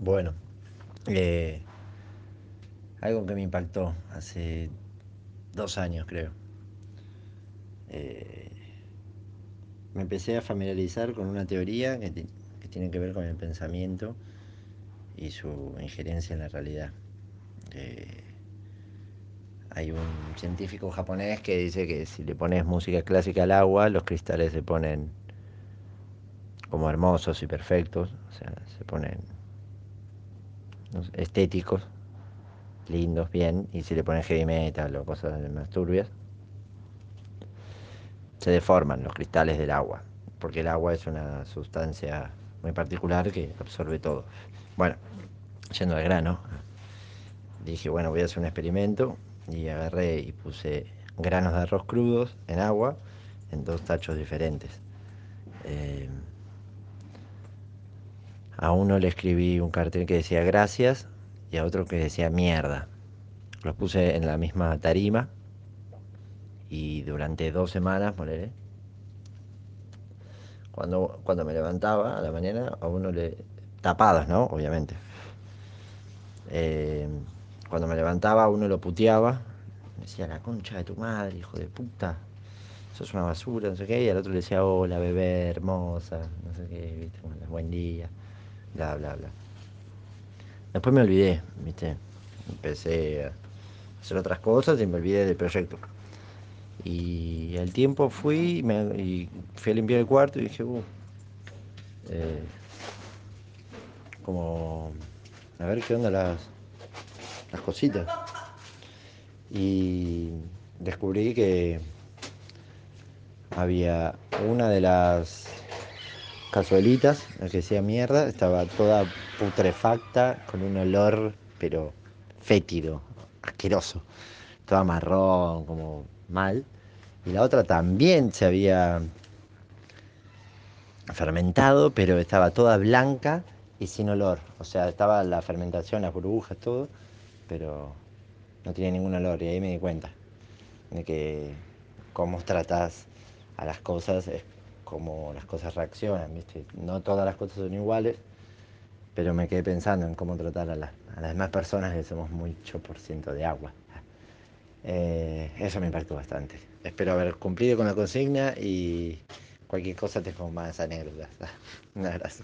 Bueno, eh, algo que me impactó hace dos años, creo. Eh, me empecé a familiarizar con una teoría que, que, tiene que ver con el pensamiento y su injerencia en la realidad. Eh, hay un científico japonés que dice que si le pones música clásica al agua, los cristales se ponen como hermosos y perfectos, o sea, se ponen estéticos, lindos, bien, y si le pones heavy metal o cosas más turbias, se deforman los cristales del agua, porque el agua es una sustancia muy particular que absorbe todo. Bueno, yendo al grano, dije, bueno, voy a hacer un experimento y agarré y puse granos de arroz crudos en agua en dos tachos diferentes. Eh, a uno le escribí un cartel que decía gracias y a otro que decía mierda. Los puse en la misma tarima y durante dos semanas, ponele, cuando, cuando me levantaba a la mañana, a uno le... tapados, ¿no? Obviamente. Eh, cuando me levantaba, uno lo puteaba, me decía, la concha de tu madre, hijo de puta, sos una basura, no sé qué, y al otro le decía, hola, bebé, hermosa, no sé qué, ¿viste? buen día bla, bla, bla. Después me olvidé, ¿viste? Empecé a hacer otras cosas y me olvidé del proyecto. Y al tiempo fui y fui a limpiar el cuarto y dije, uh, eh, como, a ver qué onda las, las cositas. Y descubrí que había una de las cazuelitas, la que decía mierda, estaba toda putrefacta, con un olor, pero fétido, asqueroso, toda marrón, como mal. Y la otra también se había fermentado, pero estaba toda blanca y sin olor. O sea, estaba la fermentación, las burbujas, todo, pero no tenía ningún olor. Y ahí me di cuenta de que cómo tratas a las cosas cómo las cosas reaccionan, ¿viste? No todas las cosas son iguales, pero me quedé pensando en cómo tratar a, las demás personas que somos mucho por ciento de agua. Eh, eso me impactó bastante. Espero haber cumplido con la consigna y cualquier cosa tengo más anécdotas. Un abrazo.